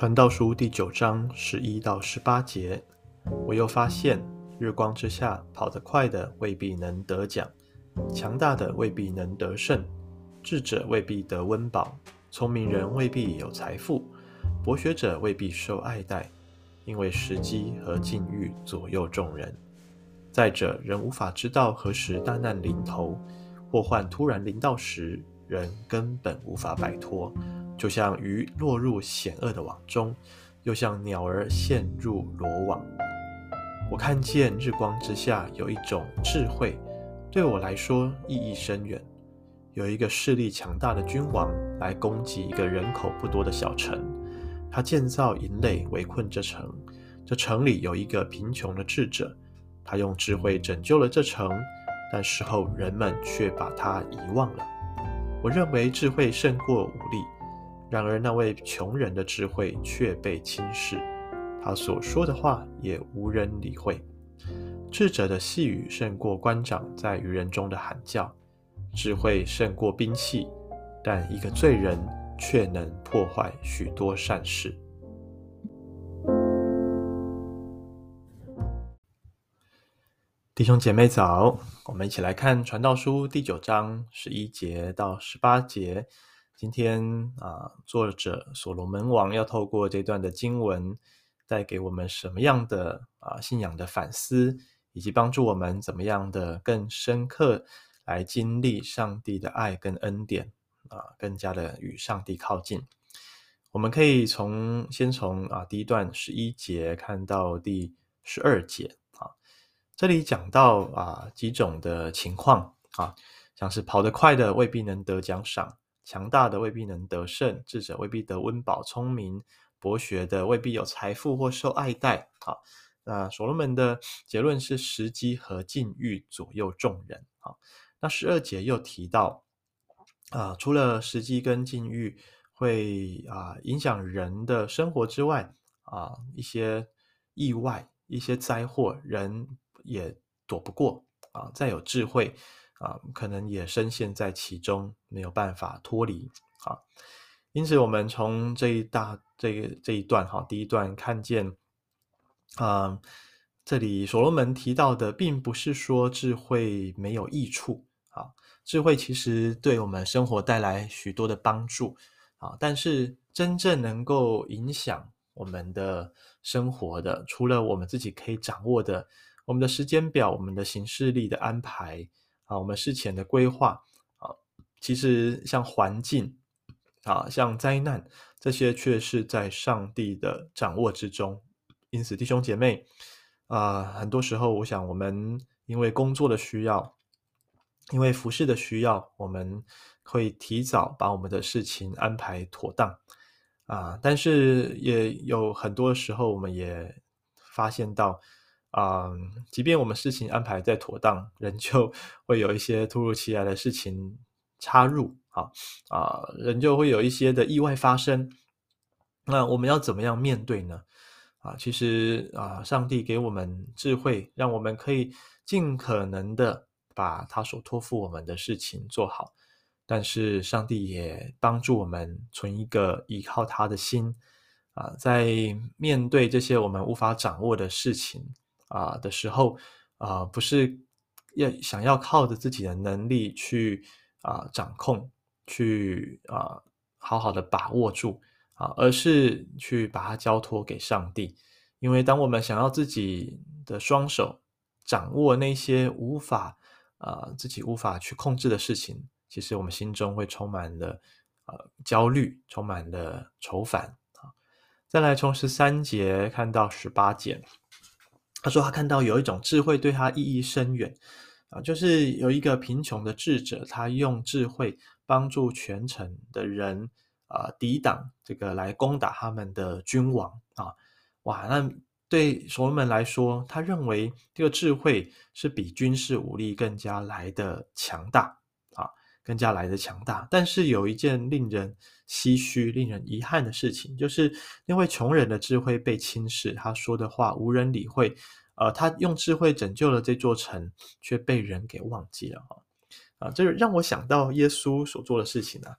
传道书第九章十一到十八节，我又发现，日光之下跑得快的未必能得奖，强大的未必能得胜，智者未必得温饱，聪明人未必有财富，博学者未必受爱戴，因为时机和境遇左右众人。再者，人无法知道何时大难临头，祸患突然临到时，人根本无法摆脱。就像鱼落入险恶的网中，又像鸟儿陷入罗网。我看见日光之下有一种智慧，对我来说意义深远。有一个势力强大的君王来攻击一个人口不多的小城，他建造营垒围困这城。这城里有一个贫穷的智者，他用智慧拯救了这城，但事后人们却把他遗忘了。我认为智慧胜过武力。然而，那位穷人的智慧却被轻视，他所说的话也无人理会。智者的细语胜过官长在愚人中的喊叫，智慧胜过兵器，但一个罪人却能破坏许多善事。弟兄姐妹早，我们一起来看《传道书》第九章十一节到十八节。今天啊，作者所罗门王要透过这段的经文，带给我们什么样的啊信仰的反思，以及帮助我们怎么样的更深刻来经历上帝的爱跟恩典啊，更加的与上帝靠近。我们可以从先从啊第一段十一节看到第十二节啊，这里讲到啊几种的情况啊，像是跑得快的未必能得奖赏。强大的未必能得胜，智者未必得温饱，聪明博学的未必有财富或受爱戴。好，那所罗门的结论是时机和境遇左右众人。好，那十二节又提到啊，除了时机跟境遇会啊影响人的生活之外，啊一些意外、一些灾祸，人也躲不过啊。再有智慧。啊，可能也深陷在其中，没有办法脱离啊。因此，我们从这一大这个这一段哈，第一段看见啊，这里所罗门提到的，并不是说智慧没有益处啊，智慧其实对我们生活带来许多的帮助啊，但是真正能够影响我们的生活的，除了我们自己可以掌握的，我们的时间表、我们的行事历的安排。啊，我们事前的规划啊，其实像环境啊，像灾难这些，却是在上帝的掌握之中。因此，弟兄姐妹啊，很多时候，我想我们因为工作的需要，因为服事的需要，我们会提早把我们的事情安排妥当啊。但是也有很多时候，我们也发现到。啊、即便我们事情安排再妥当，仍旧 会有一些突如其来的事情插入，啊啊，仍旧会有一些的意外发生。那我们要怎么样面对呢？啊，其实啊，上帝给我们智慧，让我们可以尽可能的把他所托付我们的事情做好。但是，上帝也帮助我们存一个依靠他的心啊，在面对这些我们无法掌握的事情。啊的时候，啊，不是要想要靠着自己的能力去啊掌控，去啊好好的把握住啊，而是去把它交托给上帝。因为当我们想要自己的双手掌握那些无法啊自己无法去控制的事情，其实我们心中会充满了呃焦虑，充满了愁烦啊。再来从十三节看到十八节。他说：“他看到有一种智慧对他意义深远，啊，就是有一个贫穷的智者，他用智慧帮助全城的人，啊，抵挡这个来攻打他们的君王，啊，哇，那对所罗门来说，他认为这个智慧是比军事武力更加来的强大，更加来的强大。但是有一件令人唏嘘、令人遗憾的事情，就是因为穷人的智慧被轻视，他说的话无人理会。呃，他用智慧拯救了这座城，却被人给忘记了哈。啊，这让我想到耶稣所做的事情啊。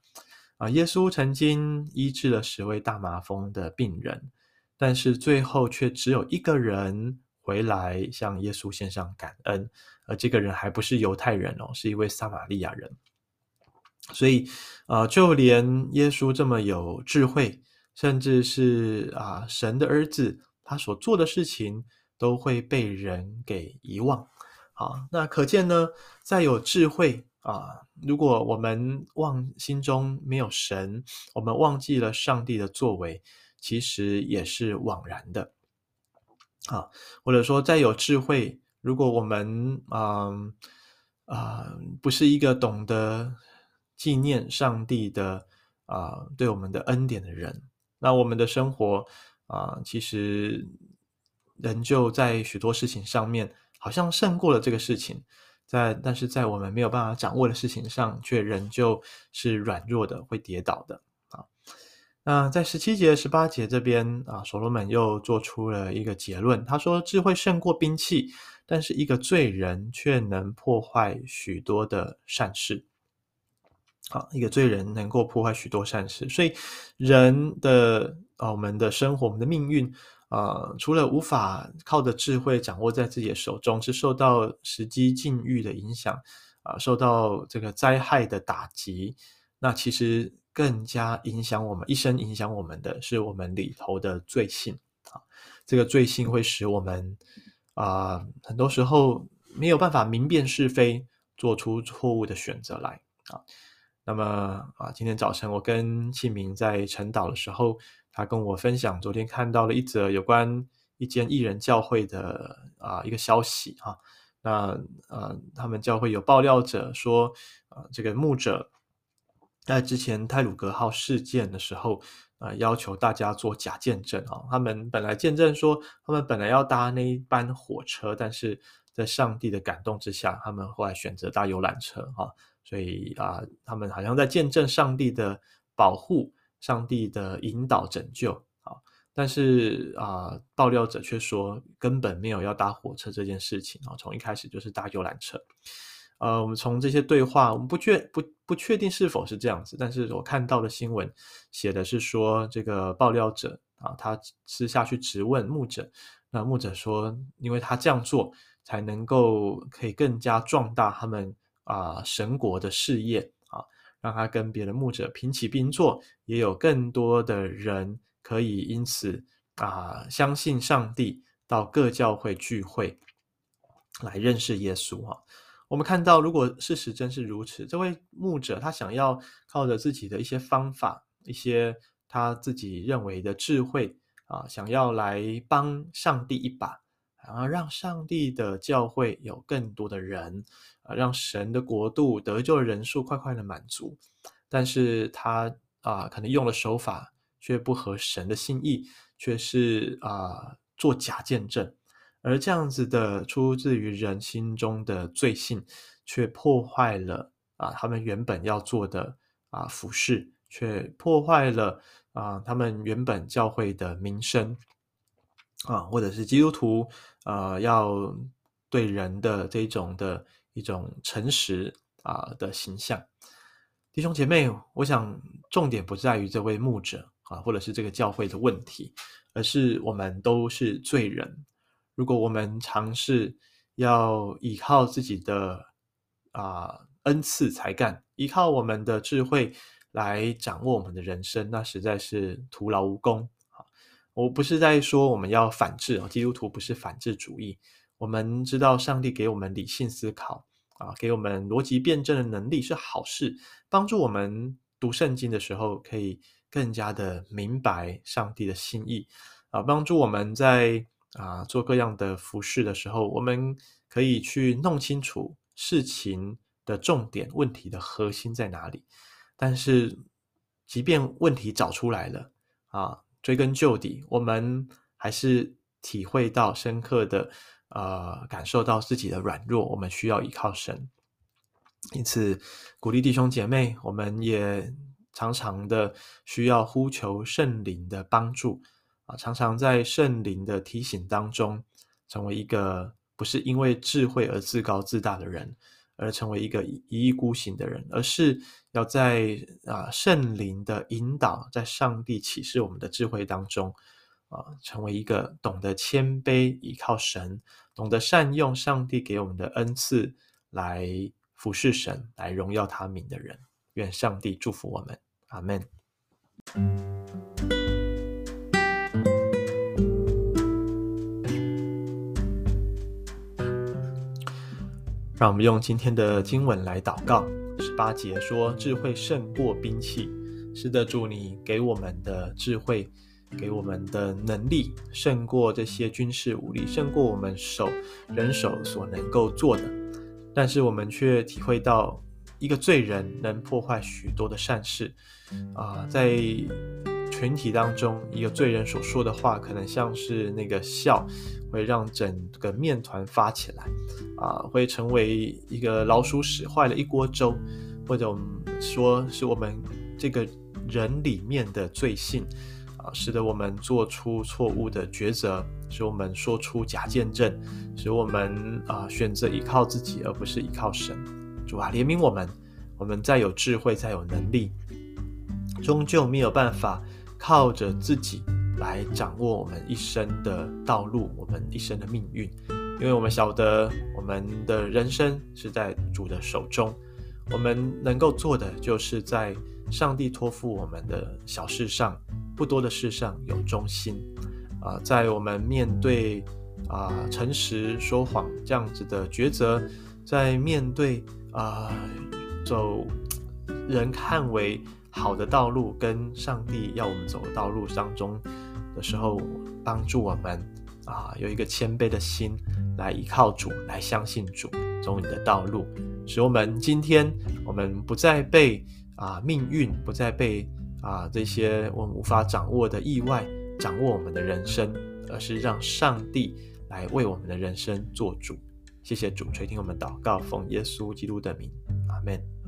啊，耶稣曾经医治了十位大麻风的病人，但是最后却只有一个人回来向耶稣献上感恩，而这个人还不是犹太人哦，是一位撒玛利亚人。所以，啊，就连耶稣这么有智慧，甚至是啊神的儿子，他所做的事情都会被人给遗忘。好，那可见呢，再有智慧。啊，如果我们忘心中没有神，我们忘记了上帝的作为，其实也是枉然的。啊，或者说再有智慧，如果我们啊啊、不是一个懂得纪念上帝的啊对我们的恩典的人，那我们的生活啊其实仍旧在许多事情上面，好像胜过了这个事情。在，但是在我们没有办法掌握的事情上，却仍旧是软弱的，会跌倒的啊。那在十七节、十八节这边啊，所罗门又做出了一个结论，他说：“智慧胜过兵器，但是一个罪人却能破坏许多的善事。”啊，一个罪人能够破坏许多善事，所以人的啊，我们的生活，我们的命运。啊，除了无法靠着智慧掌握在自己的手中，是受到时机境遇的影响，啊、受到这个灾害的打击，那其实更加影响我们一生，影响我们的是我们里头的罪性啊。这个罪性会使我们啊、很多时候没有办法明辨是非，做出错误的选择来啊。那么啊，今天早晨我跟庆明在晨岛的时候。他跟我分享，昨天看到了一则有关一间艺人教会的啊、一个消息啊。那呃，他们教会有爆料者说，呃，这个牧者在之前泰鲁格号事件的时候，呃，要求大家做假见证啊。他们本来见证说，他们本来要搭那一班火车，但是在上帝的感动之下，他们后来选择搭游览车啊。所以啊、他们好像在见证上帝的保护。上帝的引导拯救啊，但是啊，爆料者却说根本没有要搭火车这件事情啊，从一开始就是搭游览车。呃，我们从这些对话，我们不确不不确定是否是这样子，但是我看到的新闻写的是说，这个爆料者啊，他私下去质问牧者，那牧者说，因为他这样做才能够可以更加壮大他们啊神国的事业啊。让他跟别的牧者平起平坐，也有更多的人可以因此啊相信上帝，到各教会聚会来认识耶稣哈。我们看到，如果事实真是如此，这位牧者他想要靠着自己的一些方法，一些他自己认为的智慧啊，想要来帮上帝一把。然后让上帝的教会有更多的人，啊，让神的国度得救的人数快快的满足。但是他啊，可能用的手法却不合神的心意，却是啊做假见证。而这样子的出自于人心中的罪性，却破坏了啊他们原本要做的啊服事，却破坏了啊他们原本教会的名声。啊，或者是基督徒，呃，要对人的这种的一种诚实啊的形象，弟兄姐妹，我想重点不在于这位牧者啊，或者是这个教会的问题，而是我们都是罪人。如果我们尝试要依靠自己的啊恩赐才干，依靠我们的智慧来掌握我们的人生，那实在是徒劳无功。我不是在说我们要反智哦，基督徒不是反智主义。我们知道上帝给我们理性思考啊，给我们逻辑辩证的能力是好事，帮助我们读圣经的时候可以更加的明白上帝的心意啊，帮助我们在啊做各样的服事的时候，我们可以去弄清楚事情的重点、问题的核心在哪里。但是，即便问题找出来了啊。追根究底，我们还是体会到深刻的，呃，感受到自己的软弱，我们需要依靠神。因此，鼓励弟兄姐妹，我们也常常的需要呼求圣灵的帮助啊，常常在圣灵的提醒当中，成为一个不是因为智慧而自高自大的人，而成为一个一意孤行的人，而是要在啊圣灵的引导，在上帝启示我们的智慧当中啊，成为一个懂得谦卑、依靠神、懂得善用上帝给我们的恩赐来服侍神、来荣耀他名的人。愿上帝祝福我们，阿门。让我们用今天的经文来祷告。十八节说：“智慧胜过兵器。”是的，主，你给我们的智慧，给我们的能力，胜过这些军事武力，胜过我们手人手所能够做的。但是我们却体会到，一个罪人能破坏许多的善事。啊、在群体当中，一个罪人所说的话，可能像是那个笑。会让整个面团发起来，啊，会成为一个老鼠屎坏了一锅粥，或者我们说是我们这个人里面的罪性，啊，使得我们做出错误的抉择，使我们说出假见证，使我们啊选择依靠自己而不是依靠神。主啊，怜悯我们，我们再有智慧，再有能力，终究没有办法靠着自己。来掌握我们一生的道路，我们一生的命运，因为我们晓得我们的人生是在主的手中，我们能够做的就是在上帝托付我们的小事上、不多的事上有忠心啊、在我们面对啊、诚实说谎这样子的抉择，在面对啊、呃、走人看为好的道路跟上帝要我们走的道路当中。的时候，帮助我们啊，有一个谦卑的心来依靠主，来相信主走你的道路，使我们今天我们不再被啊命运，不再被啊这些我们无法掌握的意外掌握我们的人生，而是让上帝来为我们的人生做主。谢谢主垂听我们祷告，奉耶稣基督的名，阿门。